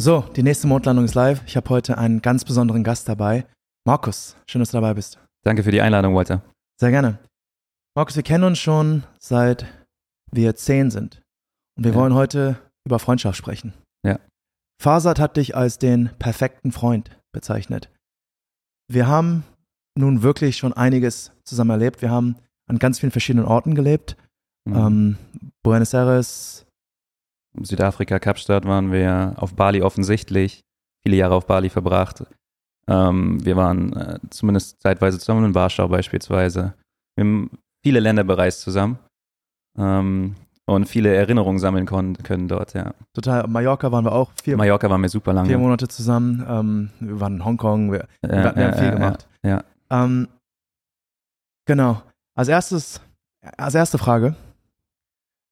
So, die nächste Mondlandung ist live. Ich habe heute einen ganz besonderen Gast dabei. Markus, schön, dass du dabei bist. Danke für die Einladung, Walter. Sehr gerne. Markus, wir kennen uns schon seit wir zehn sind. Und wir ja. wollen heute über Freundschaft sprechen. Ja. Fasad hat dich als den perfekten Freund bezeichnet. Wir haben nun wirklich schon einiges zusammen erlebt. Wir haben an ganz vielen verschiedenen Orten gelebt. Mhm. Ähm, Buenos Aires, Südafrika, Kapstadt waren wir, auf Bali offensichtlich, viele Jahre auf Bali verbracht. Ähm, wir waren äh, zumindest zeitweise zusammen in Warschau beispielsweise. Wir haben viele Länder bereist zusammen ähm, und viele Erinnerungen sammeln können dort, ja. Total. Mallorca waren wir auch. Vier, Mallorca waren wir super lange. Vier Monate zusammen. Ähm, wir waren in Hongkong. Wir, ja, wir, wir haben viel gemacht. Ja. Ähm, genau. Als erstes, als erste Frage.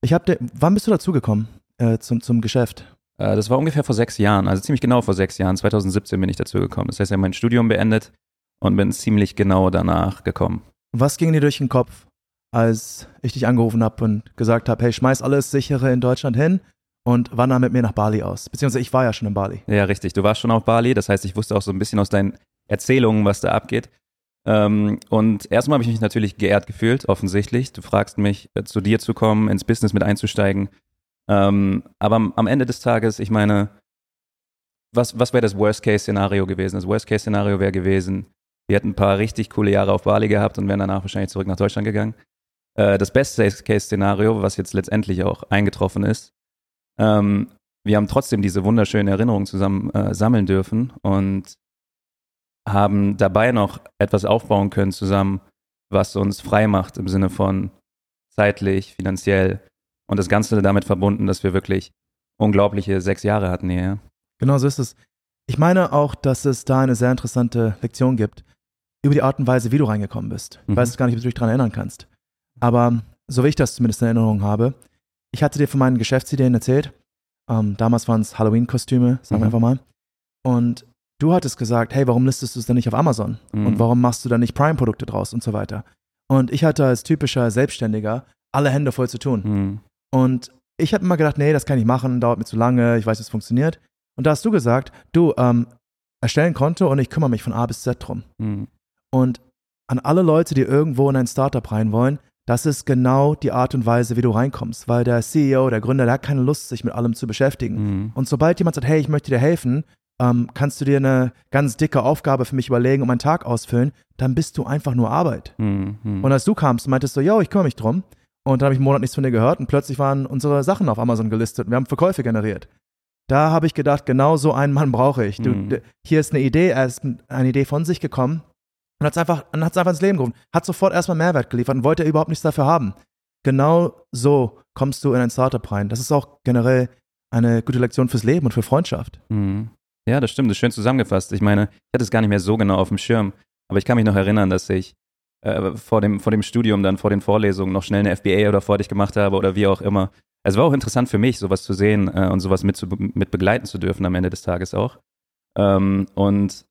Ich habe, wann bist du dazugekommen? äh, zum, zum Geschäft? Äh, das war ungefähr vor sechs Jahren, also ziemlich genau vor sechs Jahren. 2017 bin ich dazu gekommen. Das heißt, ich habe mein Studium beendet und bin ziemlich genau danach gekommen. Was ging dir durch den Kopf, als ich dich angerufen habe und gesagt habe, hey, schmeiß alles sichere in Deutschland hin und wandere mit mir nach Bali aus? Beziehungsweise ich war ja schon in Bali. Ja, richtig. Du warst schon auf Bali. Das heißt, ich wusste auch so ein bisschen aus deinen Erzählungen, was da abgeht. Ähm, und erstmal habe ich mich natürlich geehrt gefühlt, offensichtlich. Du fragst mich, äh, zu dir zu kommen, ins Business mit einzusteigen. Ähm, aber am Ende des Tages, ich meine, was, was wäre das Worst-Case-Szenario gewesen? Das Worst-Case-Szenario wäre gewesen, wir hätten ein paar richtig coole Jahre auf Bali gehabt und wären danach wahrscheinlich zurück nach Deutschland gegangen. Äh, das Best-Case-Szenario, was jetzt letztendlich auch eingetroffen ist, ähm, wir haben trotzdem diese wunderschönen Erinnerungen zusammen äh, sammeln dürfen und haben dabei noch etwas aufbauen können zusammen, was uns frei macht im Sinne von zeitlich, finanziell, und das Ganze damit verbunden, dass wir wirklich unglaubliche sechs Jahre hatten hier. Genau so ist es. Ich meine auch, dass es da eine sehr interessante Lektion gibt über die Art und Weise, wie du reingekommen bist. Ich mhm. weiß gar nicht, ob du dich daran erinnern kannst. Aber so wie ich das zumindest in Erinnerung habe, ich hatte dir von meinen Geschäftsideen erzählt. Ähm, damals waren es Halloween-Kostüme, sagen wir mhm. einfach mal. Und du hattest gesagt, hey, warum listest du es denn nicht auf Amazon? Mhm. Und warum machst du da nicht Prime-Produkte draus und so weiter? Und ich hatte als typischer Selbstständiger alle Hände voll zu tun. Mhm. Und ich habe immer gedacht, nee, das kann ich machen, dauert mir zu lange, ich weiß, wie es funktioniert. Und da hast du gesagt, du, ähm, erstellen Konto und ich kümmere mich von A bis Z drum. Mhm. Und an alle Leute, die irgendwo in ein Startup rein wollen, das ist genau die Art und Weise, wie du reinkommst, weil der CEO, der Gründer, der hat keine Lust, sich mit allem zu beschäftigen. Mhm. Und sobald jemand sagt, hey, ich möchte dir helfen, ähm, kannst du dir eine ganz dicke Aufgabe für mich überlegen und meinen Tag ausfüllen, dann bist du einfach nur Arbeit. Mhm. Und als du kamst, meintest du, yo, ich kümmere mich drum. Und dann habe ich einen Monat nichts von dir gehört und plötzlich waren unsere Sachen auf Amazon gelistet und wir haben Verkäufe generiert. Da habe ich gedacht, genau so einen Mann brauche ich. Du, mhm. Hier ist eine Idee, er ist eine Idee von sich gekommen und hat es einfach, einfach ins Leben gerufen. Hat sofort erstmal Mehrwert geliefert und wollte überhaupt nichts dafür haben. Genau so kommst du in ein Startup rein. Das ist auch generell eine gute Lektion fürs Leben und für Freundschaft. Mhm. Ja, das stimmt. Das ist schön zusammengefasst. Ich meine, ich hatte es gar nicht mehr so genau auf dem Schirm, aber ich kann mich noch erinnern, dass ich äh, vor, dem, vor dem Studium, dann vor den Vorlesungen noch schnell eine FBA oder vor dich gemacht habe oder wie auch immer. Es war auch interessant für mich, sowas zu sehen äh, und sowas mit, zu, mit begleiten zu dürfen am Ende des Tages auch. Ähm, und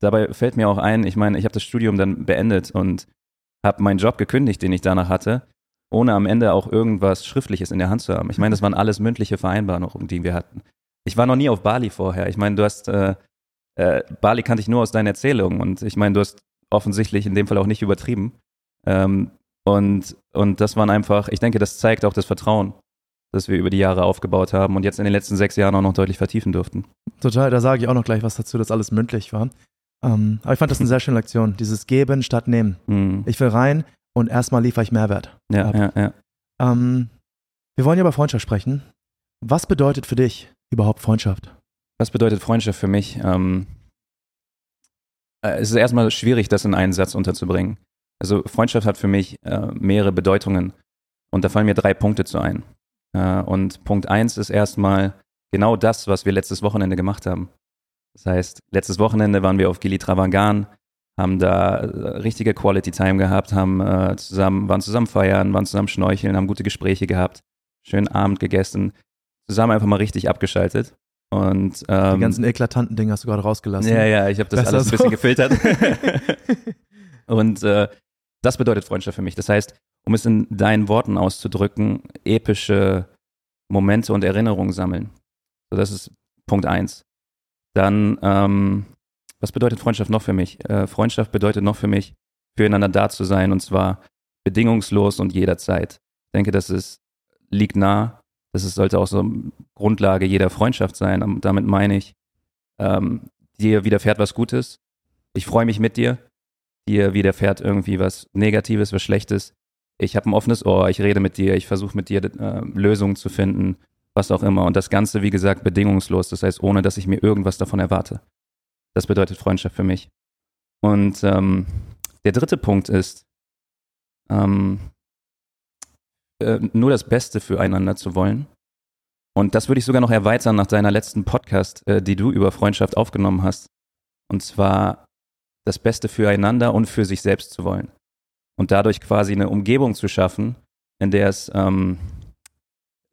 dabei fällt mir auch ein, ich meine, ich habe das Studium dann beendet und habe meinen Job gekündigt, den ich danach hatte, ohne am Ende auch irgendwas Schriftliches in der Hand zu haben. Ich meine, das waren alles mündliche Vereinbarungen, die wir hatten. Ich war noch nie auf Bali vorher. Ich meine, du hast, äh, äh, Bali kannte ich nur aus deinen Erzählungen und ich meine, du hast offensichtlich in dem Fall auch nicht übertrieben. Ähm, und, und das waren einfach, ich denke, das zeigt auch das Vertrauen, das wir über die Jahre aufgebaut haben und jetzt in den letzten sechs Jahren auch noch deutlich vertiefen durften. Total, da sage ich auch noch gleich was dazu, dass alles mündlich war. Ähm, aber ich fand das eine sehr schöne Lektion, dieses Geben statt Nehmen. Mhm. Ich will rein und erstmal liefere ich Mehrwert. Ja, ab. ja, ja. Ähm, wir wollen ja über Freundschaft sprechen. Was bedeutet für dich überhaupt Freundschaft? Was bedeutet Freundschaft für mich? Ähm, äh, es ist erstmal schwierig, das in einen Satz unterzubringen. Also Freundschaft hat für mich äh, mehrere Bedeutungen und da fallen mir drei Punkte zu ein. Äh, und Punkt eins ist erstmal genau das, was wir letztes Wochenende gemacht haben. Das heißt, letztes Wochenende waren wir auf Gili Travangan, haben da äh, richtige Quality Time gehabt, haben äh, zusammen, waren zusammen feiern, waren zusammen schnorcheln, haben gute Gespräche gehabt, schönen Abend gegessen, zusammen einfach mal richtig abgeschaltet. Und, ähm, Die ganzen eklatanten Dinge hast du gerade rausgelassen. Ja, ja, ich habe das Besser alles ein bisschen gefiltert. und äh, das bedeutet Freundschaft für mich. Das heißt, um es in deinen Worten auszudrücken, epische Momente und Erinnerungen sammeln. So, das ist Punkt eins. Dann, ähm, was bedeutet Freundschaft noch für mich? Äh, Freundschaft bedeutet noch für mich, füreinander da zu sein und zwar bedingungslos und jederzeit. Ich denke, das ist, liegt nah. Das ist, sollte auch so Grundlage jeder Freundschaft sein. Und damit meine ich, ähm, dir widerfährt was Gutes. Ich freue mich mit dir. Dir widerfährt irgendwie was Negatives, was Schlechtes. Ich habe ein offenes Ohr. Ich rede mit dir. Ich versuche mit dir äh, Lösungen zu finden was auch immer. Und das Ganze, wie gesagt, bedingungslos, das heißt, ohne dass ich mir irgendwas davon erwarte. Das bedeutet Freundschaft für mich. Und ähm, der dritte Punkt ist, ähm, äh, nur das Beste füreinander zu wollen. Und das würde ich sogar noch erweitern nach deiner letzten Podcast, äh, die du über Freundschaft aufgenommen hast. Und zwar das Beste füreinander und für sich selbst zu wollen. Und dadurch quasi eine Umgebung zu schaffen, in der es ähm,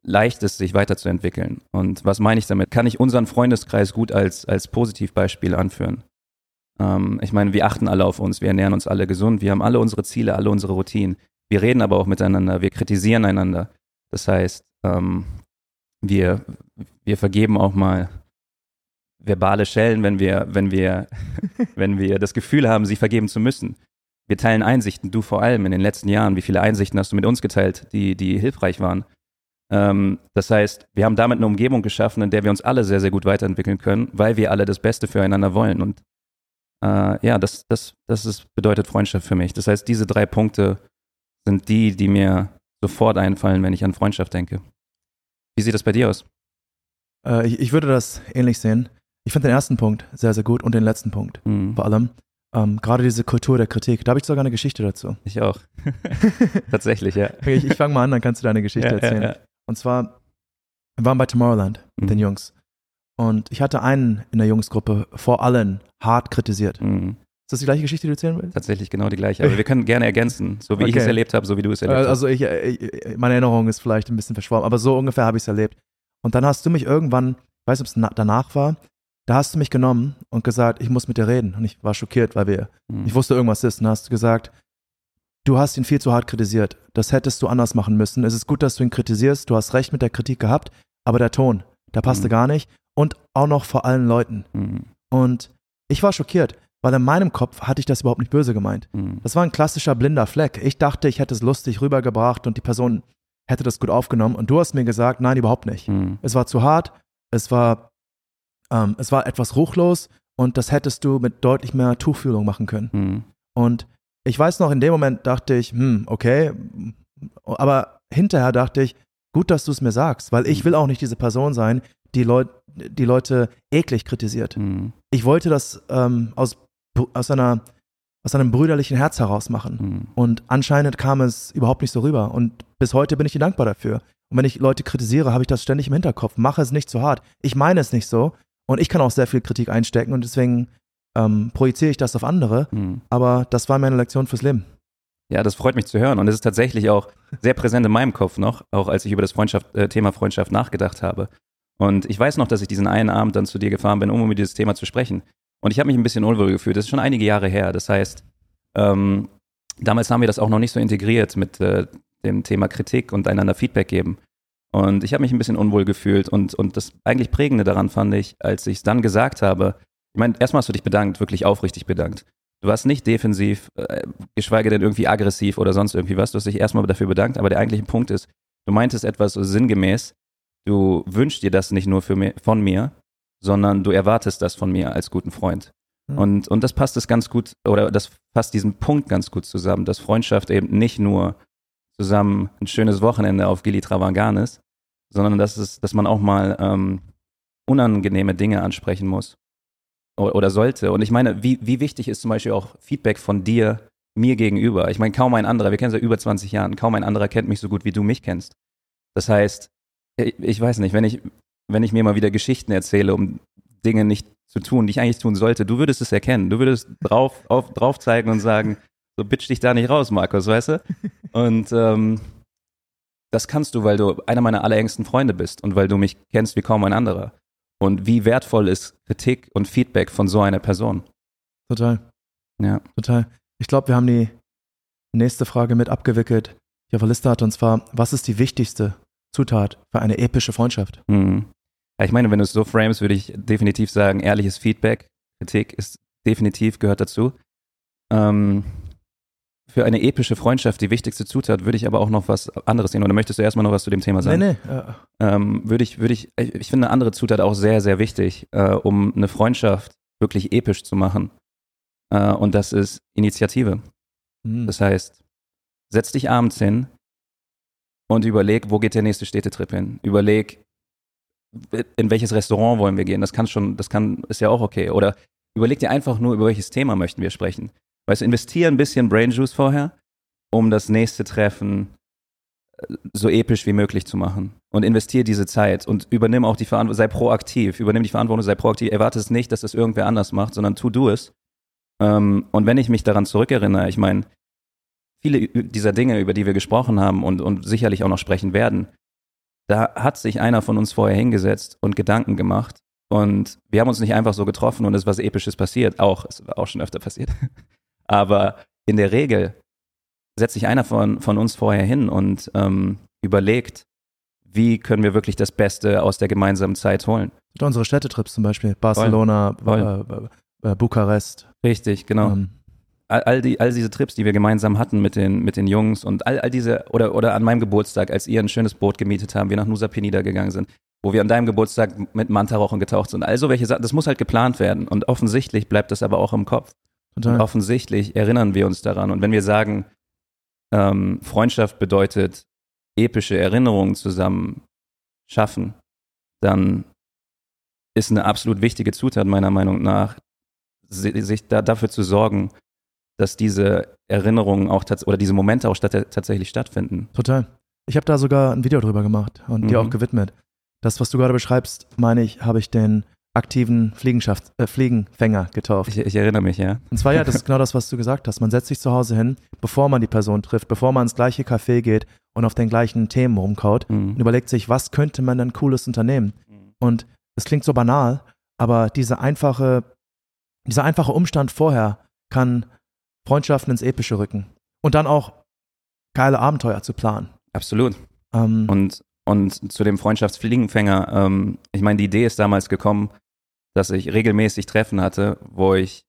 leicht ist, sich weiterzuentwickeln. Und was meine ich damit? Kann ich unseren Freundeskreis gut als, als Positivbeispiel anführen? Ähm, ich meine, wir achten alle auf uns, wir ernähren uns alle gesund, wir haben alle unsere Ziele, alle unsere Routinen. Wir reden aber auch miteinander, wir kritisieren einander. Das heißt, ähm, wir, wir vergeben auch mal verbale Schellen, wenn wir, wenn wir, wenn wir das Gefühl haben, sie vergeben zu müssen. Wir teilen Einsichten, du vor allem in den letzten Jahren. Wie viele Einsichten hast du mit uns geteilt, die, die hilfreich waren? Ähm, das heißt, wir haben damit eine Umgebung geschaffen, in der wir uns alle sehr, sehr gut weiterentwickeln können, weil wir alle das Beste füreinander wollen. Und äh, ja, das, das, das ist, bedeutet Freundschaft für mich. Das heißt, diese drei Punkte sind die, die mir sofort einfallen, wenn ich an Freundschaft denke. Wie sieht das bei dir aus? Äh, ich, ich, würde das ähnlich sehen. Ich finde den ersten Punkt sehr, sehr gut und den letzten Punkt mhm. vor allem. Ähm, Gerade diese Kultur der Kritik, da habe ich sogar eine Geschichte dazu. Ich auch. Tatsächlich, ja. ich, ich fange mal an, dann kannst du deine Geschichte ja, erzählen. Ja, ja. Und zwar, wir waren bei Tomorrowland mit mhm. den Jungs. Und ich hatte einen in der Jungsgruppe vor allen hart kritisiert. Mhm. Das die gleiche Geschichte, die du erzählen willst? Tatsächlich genau die gleiche. Aber wir können gerne ergänzen, so wie okay. ich es erlebt habe, so wie du es erlebt hast. Also ich, ich, meine Erinnerung ist vielleicht ein bisschen verschwommen, aber so ungefähr habe ich es erlebt. Und dann hast du mich irgendwann, ich weiß nicht, ob es danach war, da hast du mich genommen und gesagt, ich muss mit dir reden. Und ich war schockiert, weil wir, mhm. ich wusste, irgendwas ist. Und dann hast du gesagt, du hast ihn viel zu hart kritisiert. Das hättest du anders machen müssen. Es ist gut, dass du ihn kritisierst. Du hast recht mit der Kritik gehabt, aber der Ton, der passte mhm. gar nicht. Und auch noch vor allen Leuten. Mhm. Und ich war schockiert, weil in meinem Kopf hatte ich das überhaupt nicht böse gemeint. Mhm. Das war ein klassischer blinder Fleck. Ich dachte, ich hätte es lustig rübergebracht und die Person hätte das gut aufgenommen. Und du hast mir gesagt, nein, überhaupt nicht. Mhm. Es war zu hart. Es war, ähm, es war etwas ruchlos und das hättest du mit deutlich mehr Tuchfühlung machen können. Mhm. Und ich weiß noch, in dem Moment dachte ich, hm, okay, aber hinterher dachte ich, gut, dass du es mir sagst, weil ich mhm. will auch nicht diese Person sein, die, Leut, die Leute eklig kritisiert. Mhm. Ich wollte das ähm, aus, aus, einer, aus einem brüderlichen Herz heraus machen. Mhm. Und anscheinend kam es überhaupt nicht so rüber. Und bis heute bin ich dir dankbar dafür. Und wenn ich Leute kritisiere, habe ich das ständig im Hinterkopf. Mache es nicht zu hart. Ich meine es nicht so. Und ich kann auch sehr viel Kritik einstecken. Und deswegen ähm, projiziere ich das auf andere. Mhm. Aber das war meine Lektion fürs Leben. Ja, das freut mich zu hören. Und es ist tatsächlich auch sehr präsent in meinem Kopf noch, auch als ich über das Freundschaft, äh, Thema Freundschaft nachgedacht habe. Und ich weiß noch, dass ich diesen einen Abend dann zu dir gefahren bin, um über dieses Thema zu sprechen. Und ich habe mich ein bisschen unwohl gefühlt. Das ist schon einige Jahre her. Das heißt, ähm, damals haben wir das auch noch nicht so integriert mit äh, dem Thema Kritik und einander Feedback geben. Und ich habe mich ein bisschen unwohl gefühlt. Und, und das eigentlich Prägende daran fand ich, als ich es dann gesagt habe, ich meine, erstmal hast du dich bedankt, wirklich aufrichtig bedankt. Du warst nicht defensiv, äh, geschweige denn irgendwie aggressiv oder sonst irgendwie was. Du hast dich erstmal dafür bedankt, aber der eigentliche Punkt ist, du meintest etwas sinngemäß, du wünschst dir das nicht nur für mir, von mir, sondern du erwartest das von mir als guten Freund. Mhm. Und, und das passt es ganz gut, oder das passt diesen Punkt ganz gut zusammen, dass Freundschaft eben nicht nur zusammen ein schönes Wochenende auf Gili Travangan ist, sondern dass, es, dass man auch mal ähm, unangenehme Dinge ansprechen muss oder sollte. Und ich meine, wie, wie wichtig ist zum Beispiel auch Feedback von dir mir gegenüber? Ich meine, kaum ein anderer, wir kennen seit über 20 Jahren, kaum ein anderer kennt mich so gut, wie du mich kennst. Das heißt, ich, ich weiß nicht, wenn ich, wenn ich mir mal wieder Geschichten erzähle, um Dinge nicht zu tun, die ich eigentlich tun sollte, du würdest es erkennen. Du würdest drauf, auf, drauf zeigen und sagen, so bitch dich da nicht raus, Markus, weißt du? Und ähm, das kannst du, weil du einer meiner allerengsten Freunde bist und weil du mich kennst wie kaum ein anderer. Und wie wertvoll ist Kritik und Feedback von so einer Person? Total. Ja. Total. Ich glaube, wir haben die, nächste Frage mit abgewickelt, die auf der Liste hatte, und zwar, was ist die wichtigste Zutat für eine epische Freundschaft? Mhm. Ja, ich meine, wenn du es so frames, würde ich definitiv sagen, ehrliches Feedback, Kritik ist definitiv gehört dazu. Ähm, für eine epische Freundschaft die wichtigste Zutat, würde ich aber auch noch was anderes sehen. Oder möchtest du erstmal noch was zu dem Thema sagen? Nee, nee. Äh. Ähm, würde ich, würde ich, ich finde eine andere Zutat auch sehr, sehr wichtig, äh, um eine Freundschaft wirklich episch zu machen. Äh, und das ist Initiative. Mhm. Das heißt, setz dich abends hin und überleg, wo geht der nächste Städtetrip hin? Überleg, in welches Restaurant wollen wir gehen? Das kann schon, das kann, ist ja auch okay. Oder überleg dir einfach nur, über welches Thema möchten wir sprechen. Weißt du, investiere ein bisschen Brain Juice vorher, um das nächste Treffen äh, so episch wie möglich zu machen. Und investiere diese Zeit und übernimm auch die Verantwortung, sei proaktiv, übernimm die Verantwortung, sei proaktiv. Erwarte es nicht, dass das irgendwer anders macht, sondern tu du es. Ähm, und wenn ich mich daran zurückerinnere, ich meine, viele dieser Dinge, über die wir gesprochen haben und, und sicherlich auch noch sprechen werden, da hat sich einer von uns vorher hingesetzt und Gedanken gemacht. Und wir haben uns nicht einfach so getroffen und es ist was Episches passiert. Auch, es war auch schon öfter passiert. Aber in der Regel setzt sich einer von, von uns vorher hin und ähm, überlegt, wie können wir wirklich das Beste aus der gemeinsamen Zeit holen. Unsere Städtetrips zum Beispiel, Barcelona, Voll. Äh, äh, Bukarest. Richtig, genau. Ähm. All, die, all diese Trips, die wir gemeinsam hatten mit den, mit den Jungs und all, all diese, oder, oder an meinem Geburtstag, als ihr ein schönes Boot gemietet haben, wir nach Nusa Penida gegangen sind, wo wir an deinem Geburtstag mit Mantarochen getaucht sind. Also welche Sachen, das muss halt geplant werden und offensichtlich bleibt das aber auch im Kopf. Total. Und offensichtlich erinnern wir uns daran. Und wenn wir sagen, ähm, Freundschaft bedeutet epische Erinnerungen zusammen schaffen, dann ist eine absolut wichtige Zutat meiner Meinung nach, sich da, dafür zu sorgen, dass diese Erinnerungen auch oder diese Momente auch statt, tatsächlich stattfinden. Total. Ich habe da sogar ein Video drüber gemacht und mhm. dir auch gewidmet. Das, was du gerade beschreibst, meine ich, habe ich den aktiven äh, Fliegenfänger getauft. Ich, ich, erinnere mich, ja. Und zwar, ja, das ist genau das, was du gesagt hast. Man setzt sich zu Hause hin, bevor man die Person trifft, bevor man ins gleiche Café geht und auf den gleichen Themen rumkaut mhm. und überlegt sich, was könnte man denn Cooles unternehmen? Mhm. Und es klingt so banal, aber diese einfache, dieser einfache Umstand vorher kann Freundschaften ins Epische rücken. Und dann auch geile Abenteuer zu planen. Absolut. Ähm, und, und zu dem Freundschaftsfliegenfänger, ähm, ich meine, die Idee ist damals gekommen, dass ich regelmäßig Treffen hatte, wo ich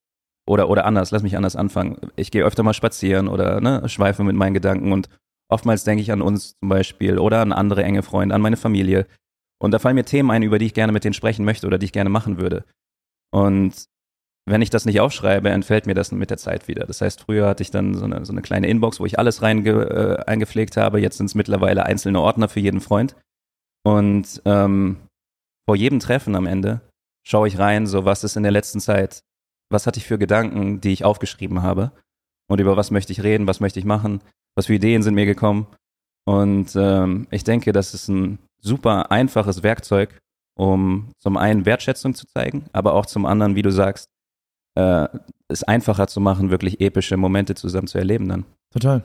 oder oder anders, lass mich anders anfangen. Ich gehe öfter mal spazieren oder ne, schweife mit meinen Gedanken und oftmals denke ich an uns zum Beispiel oder an andere enge Freunde, an meine Familie. Und da fallen mir Themen ein, über die ich gerne mit denen sprechen möchte oder die ich gerne machen würde. Und wenn ich das nicht aufschreibe, entfällt mir das mit der Zeit wieder. Das heißt, früher hatte ich dann so eine, so eine kleine Inbox, wo ich alles rein äh, eingepflegt habe. Jetzt sind es mittlerweile einzelne Ordner für jeden Freund. Und ähm, vor jedem Treffen am Ende schaue ich rein, so was ist in der letzten Zeit, was hatte ich für Gedanken, die ich aufgeschrieben habe und über was möchte ich reden, was möchte ich machen, was für Ideen sind mir gekommen. Und ähm, ich denke, das ist ein super einfaches Werkzeug, um zum einen Wertschätzung zu zeigen, aber auch zum anderen, wie du sagst, äh, es einfacher zu machen, wirklich epische Momente zusammen zu erleben dann. Total.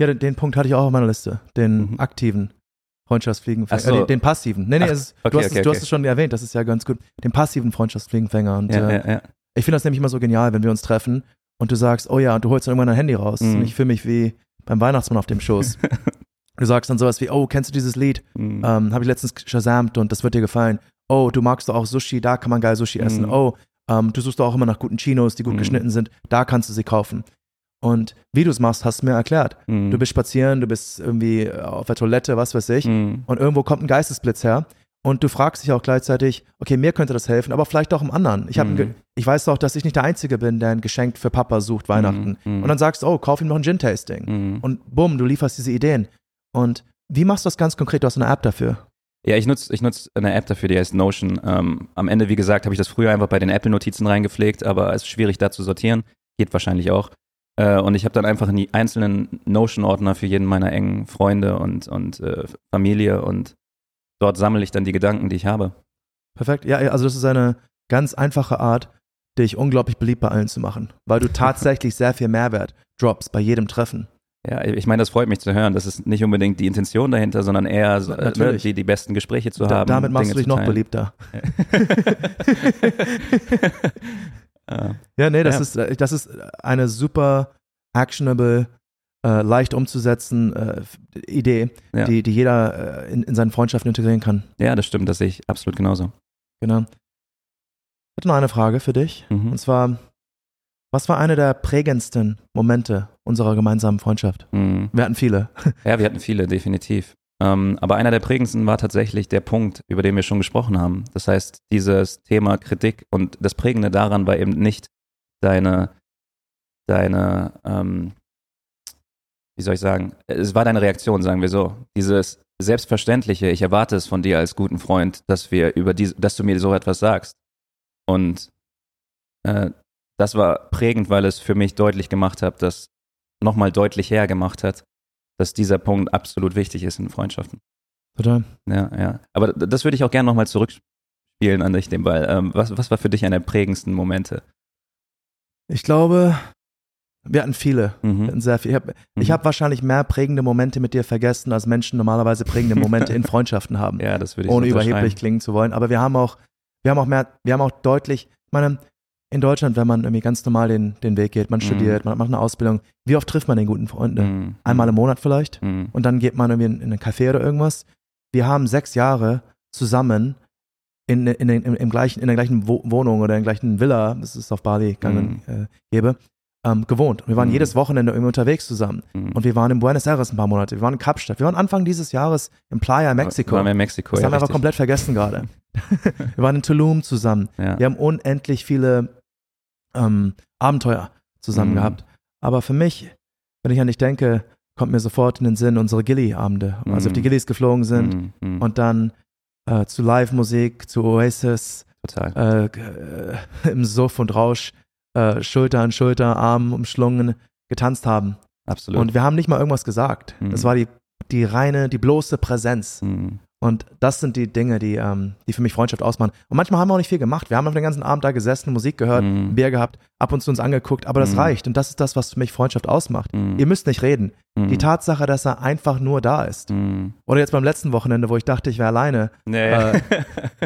Ja, den, den Punkt hatte ich auch auf meiner Liste, den mhm. aktiven Freundschaftsfliegenfänger, so. äh, den, den, passiven. Nee, nee, Ach, ist, okay, du, hast okay, es, du okay. hast es schon erwähnt, das ist ja ganz gut. Den passiven Freundschaftsfliegenfänger. Und ja, äh, ja, ja. ich finde das nämlich immer so genial, wenn wir uns treffen und du sagst, oh ja, und du holst dann irgendwann dein Handy raus. Mhm. Und ich fühle mich wie beim Weihnachtsmann auf dem Schoß. du sagst dann sowas wie, oh, kennst du dieses Lied? Mhm. Ähm, Habe ich letztens shazamt und das wird dir gefallen. Oh, du magst doch auch Sushi, da kann man geil Sushi essen. Mhm. Oh, ähm, du suchst auch immer nach guten Chinos, die gut mhm. geschnitten sind. Da kannst du sie kaufen. Und wie du es machst, hast du mir erklärt. Mhm. Du bist spazieren, du bist irgendwie auf der Toilette, was weiß ich. Mhm. Und irgendwo kommt ein Geistesblitz her. Und du fragst dich auch gleichzeitig, okay, mir könnte das helfen, aber vielleicht auch im anderen. Ich, mhm. ich weiß doch, dass ich nicht der Einzige bin, der ein Geschenk für Papa sucht, Weihnachten. Mhm. Mhm. Und dann sagst du, oh, kauf ihm noch ein Gin-Tasting. Mhm. Und bumm, du lieferst diese Ideen. Und wie machst du das ganz konkret? Du hast eine App dafür. Ja, ich nutze ich nutz eine App dafür, die heißt Notion. Ähm, am Ende, wie gesagt, habe ich das früher einfach bei den Apple-Notizen reingepflegt, aber es ist schwierig da zu sortieren. Geht wahrscheinlich auch. Äh, und ich habe dann einfach einen einzelnen Notion-Ordner für jeden meiner engen Freunde und, und äh, Familie und dort sammle ich dann die Gedanken, die ich habe. Perfekt. Ja, also das ist eine ganz einfache Art, dich unglaublich beliebt bei allen zu machen, weil du tatsächlich sehr viel Mehrwert droppst bei jedem Treffen. Ja, ich meine, das freut mich zu hören. Das ist nicht unbedingt die Intention dahinter, sondern eher so, äh, die, die besten Gespräche zu da, haben. Damit machst Dinge du dich noch beliebter. ja, nee, das, ja. Ist, das ist eine super actionable äh, leicht umzusetzen äh, Idee, Ja. die, die jeder äh, in, in seinen Freundschaften integrieren kann. Ja, das stimmt, das sehe ich absolut genauso. Genau. Ich hätte noch eine Frage für dich. Mhm. Und zwar, was war einer der prägendsten Momente unserer gemeinsamen Freundschaft? Mhm. Wir hatten viele. Ja, wir hatten viele, definitiv. Ähm, aber einer der prägendsten war tatsächlich der Punkt, über den wir schon gesprochen haben. Das heißt, dieses Thema Kritik und das Prägende daran war eben nicht deine, deine, ähm, wie soll ich sagen, es war deine Reaktion, sagen wir so. Dieses Selbstverständliche, ich erwarte es von dir als guten Freund, dass wir über diese, dass du mir so etwas sagst. Und äh, das war prägend, weil es für mich deutlich gemacht hat, dass nochmal deutlich hergemacht hat, dass dieser Punkt absolut wichtig ist in Freundschaften. Total. Ja, ja. Aber das würde ich auch gerne nochmal zurückspielen an dich, den Ball. Ähm, was, was war für dich einer der prägendsten Momente? Ich glaube, wir hatten viele. Wir Mhm. hatten sehr viel. Ich habe Mhm. hab wahrscheinlich mehr prägende Momente mit dir vergessen, als Menschen normalerweise prägende Momente in Freundschaften haben. Ja, das würde ich ohne überheblich klingen zu wollen. Aber wir haben auch, wir haben auch mehr, wir haben auch deutlich, ich meine, in Deutschland, wenn man irgendwie ganz normal den, den Weg geht, man Mhm. studiert, man macht eine Ausbildung, wie oft trifft man den guten Freund? Ne? Mhm. Einmal im Monat vielleicht? Mhm. Und dann geht man irgendwie in, in einen Café oder irgendwas. Wir haben sechs Jahre zusammen in, in, den- im, im gleichen, in der gleichen Wo Wohnung oder in der gleichen Villa, das ist auf Bali gang und äh, gäbe, ähm, gewohnt. Und wir waren Mhm. jedes Wochenende irgendwie unterwegs zusammen. Mhm. Und wir waren in Buenos Aires ein paar Monate. Wir waren in Kapstadt. Wir waren Anfang dieses Jahres in Playa, Mexiko. Waren wir in Mexiko, Das ja, haben wir einfach richtig. komplett vergessen gerade. wir waren in Tulum zusammen. Ja. Wir haben unendlich viele ähm, Abenteuer zusammen Mhm. gehabt. Aber für mich, wenn ich an dich denke, kommt mir sofort in den Sinn unsere Gilly-Abende. Also Mhm. auf die Gillies geflogen sind Mhm. Mhm. und dann äh, zu Live-Musik, zu Oasis, äh, äh, im Suff und Rausch, äh, Schulter an Schulter, Arm umschlungen, getanzt haben. Absolut. Und wir haben nicht mal irgendwas gesagt. Mhm. Das war die, die reine, die bloße Präsenz. Und das sind die Dinge, die, ähm, die für mich Freundschaft ausmachen. Und manchmal haben wir auch nicht viel gemacht. Wir haben den ganzen Abend da gesessen, Musik gehört, ein Bier gehabt, ab und zu uns angeguckt, aber das Mhm. reicht. Und das ist das, was für mich Freundschaft ausmacht. Mhm. Ihr müsst nicht reden. Mhm. Die Tatsache, dass er einfach nur da ist. Mhm. Oder jetzt beim letzten Wochenende, wo ich dachte, ich wäre alleine. Ja, ja.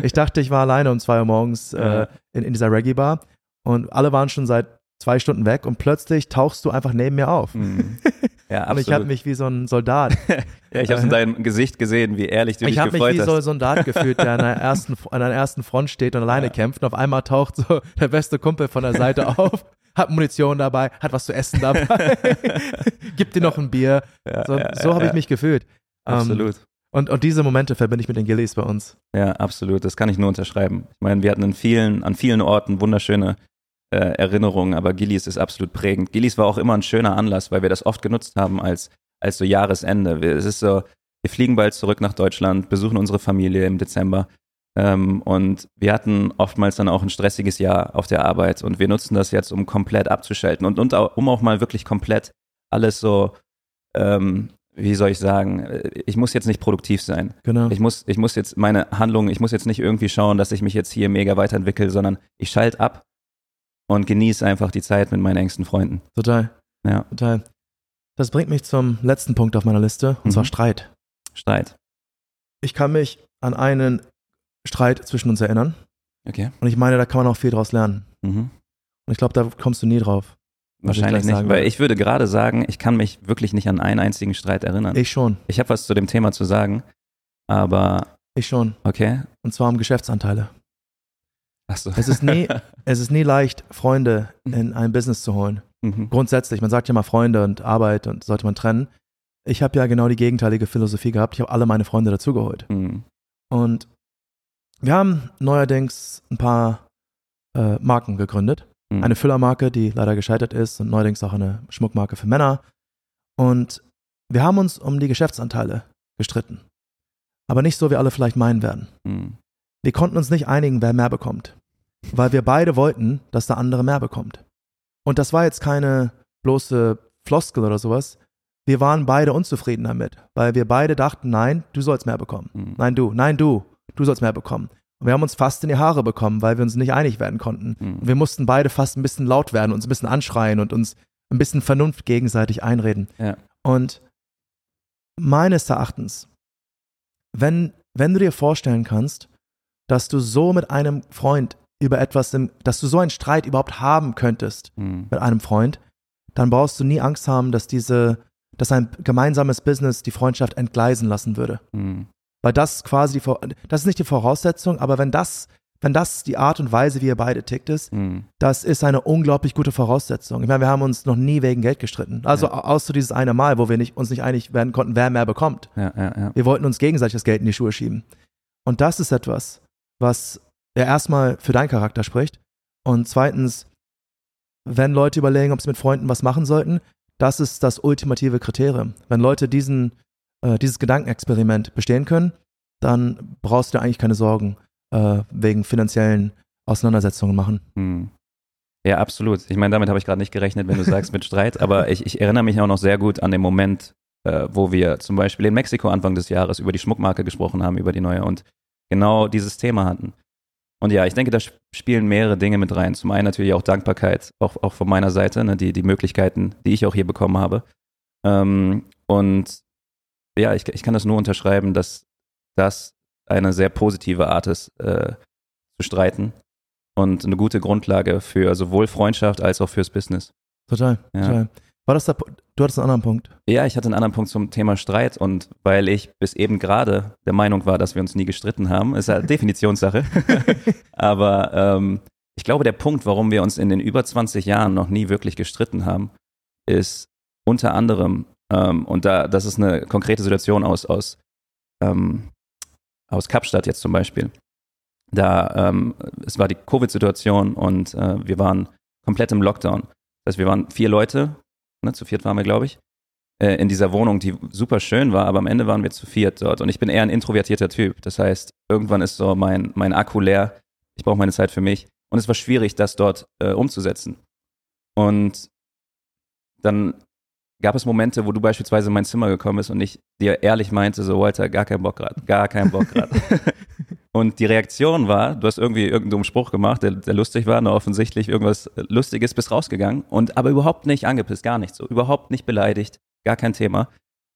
Ich dachte, ich war alleine um zwei Uhr morgens äh, in, in dieser Reggae-Bar und alle waren schon seit zwei Stunden weg und plötzlich tauchst du einfach neben mir auf. Mhm. Ja, Und ich habe absolut. mich wie so ein Soldat ja, ich habe in deinem Gesicht gesehen, wie ehrlich du dich Ich habe mich gefreut wie hast. so ein Soldat gefühlt, der an der ersten, an der ersten Front steht und alleine Ja. kämpft. Und auf einmal taucht so der beste Kumpel von der Seite auf, hat Munition dabei, hat was zu essen dabei, gibt dir noch ein Bier. Ja, So, ja, so habe ich mich gefühlt. Ähm, Absolut. und, und diese Momente verbinde ich mit den Gillies bei uns. Ja, absolut. Das kann ich nur unterschreiben. Ich meine, wir hatten in vielen, an vielen Orten wunderschöne äh, Erinnerungen, aber Gillies ist absolut prägend. Gillies war auch immer ein schöner Anlass, weil wir das oft genutzt haben als, als so Jahresende. Wir, es ist so, wir fliegen bald zurück nach Deutschland, besuchen unsere Familie im Dezember. Ähm, und wir hatten oftmals dann auch ein stressiges Jahr auf der Arbeit und wir nutzen das jetzt, um komplett abzuschalten und, und auch, um auch mal wirklich komplett alles so, ähm, wie soll ich sagen, ich muss jetzt nicht produktiv sein. Genau. Ich muss, ich muss jetzt meine Handlungen, ich muss jetzt nicht irgendwie schauen, dass ich mich jetzt hier mega weiterentwickle, sondern ich schalte ab und genieße einfach die Zeit mit meinen engsten Freunden. Total. Ja. Total. Das bringt mich zum letzten Punkt auf meiner Liste, und Mhm. zwar Streit. Streit. Ich kann mich an einen Streit zwischen uns erinnern. Okay. Und ich meine, da kann man auch viel draus lernen. Mhm. Und ich glaube, da kommst du nie drauf. Wahrscheinlich nicht, weil ich würde gerade sagen, ich kann mich wirklich nicht an einen einzigen Streit erinnern. Ich schon. Ich habe was zu dem Thema zu sagen, aber Ich schon. okay. Und zwar um Geschäftsanteile. Achso. Es ist nie, es ist nie leicht, Freunde in ein Business zu holen. Mhm. Grundsätzlich, man sagt ja mal Freunde und Arbeit und sollte man trennen. Ich habe ja genau die gegenteilige Philosophie gehabt. Ich habe alle meine Freunde dazugeholt. Mhm. Und wir haben neuerdings ein paar äh, Marken gegründet. Mhm. Eine Füllermarke, die leider gescheitert ist und neuerdings auch eine Schmuckmarke für Männer. Und wir haben uns um die Geschäftsanteile gestritten. Aber nicht so, wie alle vielleicht meinen werden. Mhm. Wir konnten uns nicht einigen, wer mehr bekommt. Weil wir beide wollten, dass der andere mehr bekommt. Und das war jetzt keine bloße Floskel oder sowas. Wir waren beide unzufrieden damit, weil wir beide dachten, nein, du sollst mehr bekommen. Mhm. Nein, du, nein, du, du sollst mehr bekommen. Und wir haben uns fast in die Haare bekommen, weil wir uns nicht einig werden konnten. Mhm. Wir mussten beide fast ein bisschen laut werden, uns ein bisschen anschreien und uns ein bisschen Vernunft gegenseitig einreden. Ja. Und meines Erachtens, wenn, wenn du dir vorstellen kannst, dass du so mit einem Freund über etwas, im, dass du so einen Streit überhaupt haben könntest Mhm. mit einem Freund, dann brauchst du nie Angst haben, dass diese, dass ein gemeinsames Business die Freundschaft entgleisen lassen würde. Mhm. Weil das quasi die, das ist nicht die Voraussetzung, aber wenn das, wenn das die Art und Weise, wie ihr beide tickt, ist, Mhm. das ist eine unglaublich gute Voraussetzung. Ich meine, wir haben uns noch nie wegen Geld gestritten. Also Ja. außer dieses eine Mal, wo wir nicht, uns nicht einig werden konnten, wer mehr bekommt. Ja, ja, ja. Wir wollten uns gegenseitig das Geld in die Schuhe schieben. Und das ist etwas, was ja erstmal für deinen Charakter spricht. Und zweitens, wenn Leute überlegen, ob sie mit Freunden was machen sollten, das ist das ultimative Kriterium. Wenn Leute diesen, äh, dieses Gedankenexperiment bestehen können, dann brauchst du dir eigentlich keine Sorgen äh, wegen finanziellen Auseinandersetzungen machen. Hm. Ja, absolut. Ich meine, damit habe ich gerade nicht gerechnet, wenn du sagst mit Streit, aber ich, ich erinnere mich auch noch sehr gut an den Moment, äh, wo wir zum Beispiel in Mexiko Anfang des Jahres über die Schmuckmarke gesprochen haben, über die neue und genau dieses Thema hatten. Und ja, ich denke, da sp- spielen mehrere Dinge mit rein. Zum einen natürlich auch Dankbarkeit, auch, auch von meiner Seite, ne, die, die Möglichkeiten, die ich auch hier bekommen habe. Ähm, und ja, ich, ich kann das nur unterschreiben, dass das eine sehr positive Art ist, äh, zu streiten und eine gute Grundlage für sowohl Freundschaft als auch fürs Business. Total, Ja. total. War das der, du hattest einen anderen Punkt. Ja, ich hatte einen anderen Punkt zum Thema Streit und weil ich bis eben gerade der Meinung war, dass wir uns nie gestritten haben, ist ja Definitionssache. Aber ähm, ich glaube, der Punkt, warum wir uns in den über 20 Jahren noch nie wirklich gestritten haben, ist unter anderem, ähm, und da, das ist eine konkrete Situation aus, aus, ähm, aus Kapstadt jetzt zum Beispiel. Da, ähm, es war die Covid-Situation und äh, wir waren komplett im Lockdown. Das heißt, wir waren vier Leute, ne, zu viert waren wir, glaube ich, äh, in dieser Wohnung, die super schön war, aber am Ende waren wir zu viert dort. Und ich bin eher ein introvertierter Typ. Das heißt, irgendwann ist so mein, mein Akku leer. Ich brauche meine Zeit für mich. Und es war schwierig, das dort äh, umzusetzen. Und dann gab es Momente, wo du beispielsweise in mein Zimmer gekommen bist und ich dir ehrlich meinte, so Walter, gar keinen Bock gerade, gar keinen Bock gerade. und die Reaktion war, du hast irgendwie irgendeinen dummen Spruch gemacht, der, der lustig war, nur offensichtlich irgendwas Lustiges, bist rausgegangen und aber überhaupt nicht angepisst, gar nicht so, überhaupt nicht beleidigt, gar kein Thema.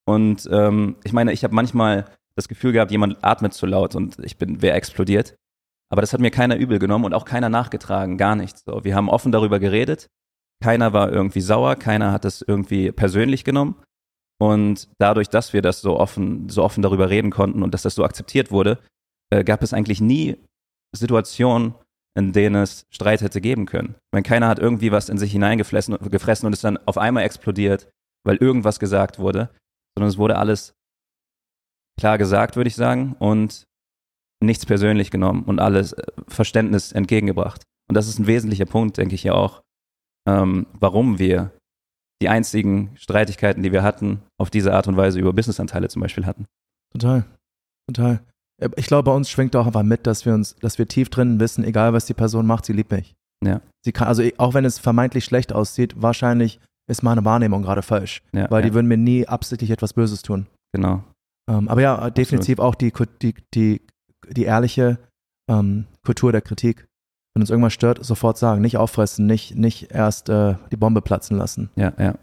Und ähm, ich meine, ich habe manchmal das Gefühl gehabt, jemand atmet zu laut und ich bin, wer explodiert. Aber das hat mir keiner übel genommen und auch keiner nachgetragen, gar nichts. So, wir haben offen darüber geredet. Keiner war irgendwie sauer, keiner hat das irgendwie persönlich genommen. Und dadurch, dass wir das so offen, so offen darüber reden konnten und dass das so akzeptiert wurde, äh, gab es eigentlich nie Situationen, in denen es Streit hätte geben können. Wenn keiner hat irgendwie was in sich hineingefressen gefressen und ist dann auf einmal explodiert, weil irgendwas gesagt wurde, sondern es wurde alles klar gesagt, würde ich sagen, und nichts persönlich genommen und alles äh, Verständnis entgegengebracht. Und das ist ein wesentlicher Punkt, denke ich ja auch, ähm, warum wir die einzigen Streitigkeiten, die wir hatten, auf diese Art und Weise über Businessanteile zum Beispiel hatten. Total, total. Ja, Ich glaube, bei uns schwingt auch einfach mit, dass wir uns, dass wir tief drin wissen, egal was die Person macht, sie liebt mich. Ja. Sie kann, also auch wenn es vermeintlich schlecht aussieht, wahrscheinlich ist meine Wahrnehmung gerade falsch, Ja, weil ja, die würden mir nie absichtlich etwas Böses tun. genau. Ähm, aber ja, definitiv auch die, die, die, die ehrliche ähm, Kultur der Kritik. Wenn uns irgendwas stört, sofort sagen, nicht auffressen, nicht, nicht erst äh, die Bombe platzen lassen. Ja, ja.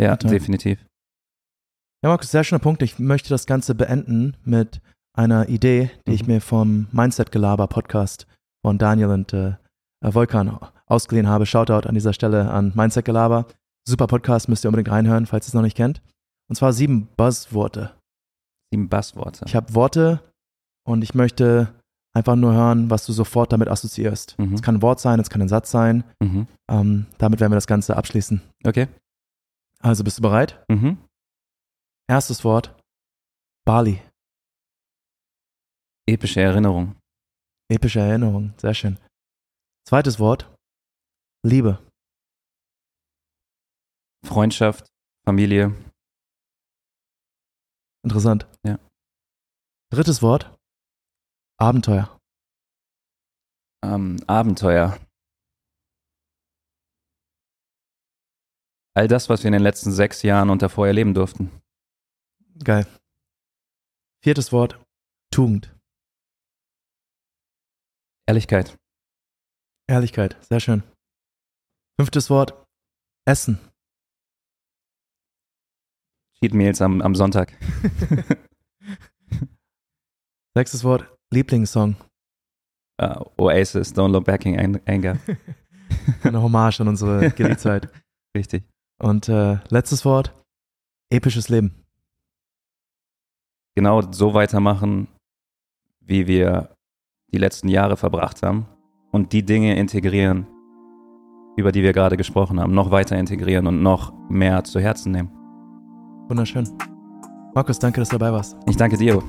Ja, Total. definitiv. Ja, Markus, sehr schöner Punkt. Ich möchte das Ganze beenden mit einer Idee, die ich Mhm. mir vom Mindset-Gelaber-Podcast von Daniel und äh, äh, Volkan ausgeliehen habe. Shoutout an dieser Stelle an Mindset-Gelaber. Super Podcast, müsst ihr unbedingt reinhören, falls ihr es noch nicht kennt. Und zwar sieben Buzzworte. Sieben Bassworte. Ich habe Worte und ich möchte einfach nur hören, was du sofort damit assoziierst. Mhm. Es kann ein Wort sein, es kann ein Satz sein. Mhm. Ähm, damit werden wir das Ganze abschließen. Okay. Also bist du bereit? Mhm. Erstes Wort: Bali. Epische Erinnerung. Epische Erinnerung. Sehr schön. Zweites Wort: Liebe. Freundschaft, Familie, Interessant. Ja. Drittes Wort: Abenteuer. ähm, Abenteuer. All das, was wir in den letzten sechs Jahren und davor erleben durften. Geil. Viertes Wort: Tugend. Ehrlichkeit. Ehrlichkeit. Sehr schön. Fünftes Wort: Essen. Cheat Meals am, am Sonntag. Sechstes Wort: Lieblingssong. Uh, Oasis, Don't Look Back in Ang- Anger. Eine Hommage an unsere Gilly-Zeit. Richtig. Und äh, letztes Wort: episches Leben. Genau so weitermachen, wie wir die letzten Jahre verbracht haben und die Dinge integrieren, über die wir gerade gesprochen haben, noch weiter integrieren und noch mehr zu Herzen nehmen. Wunderschön. Markus, danke, dass du dabei warst. Ich danke dir.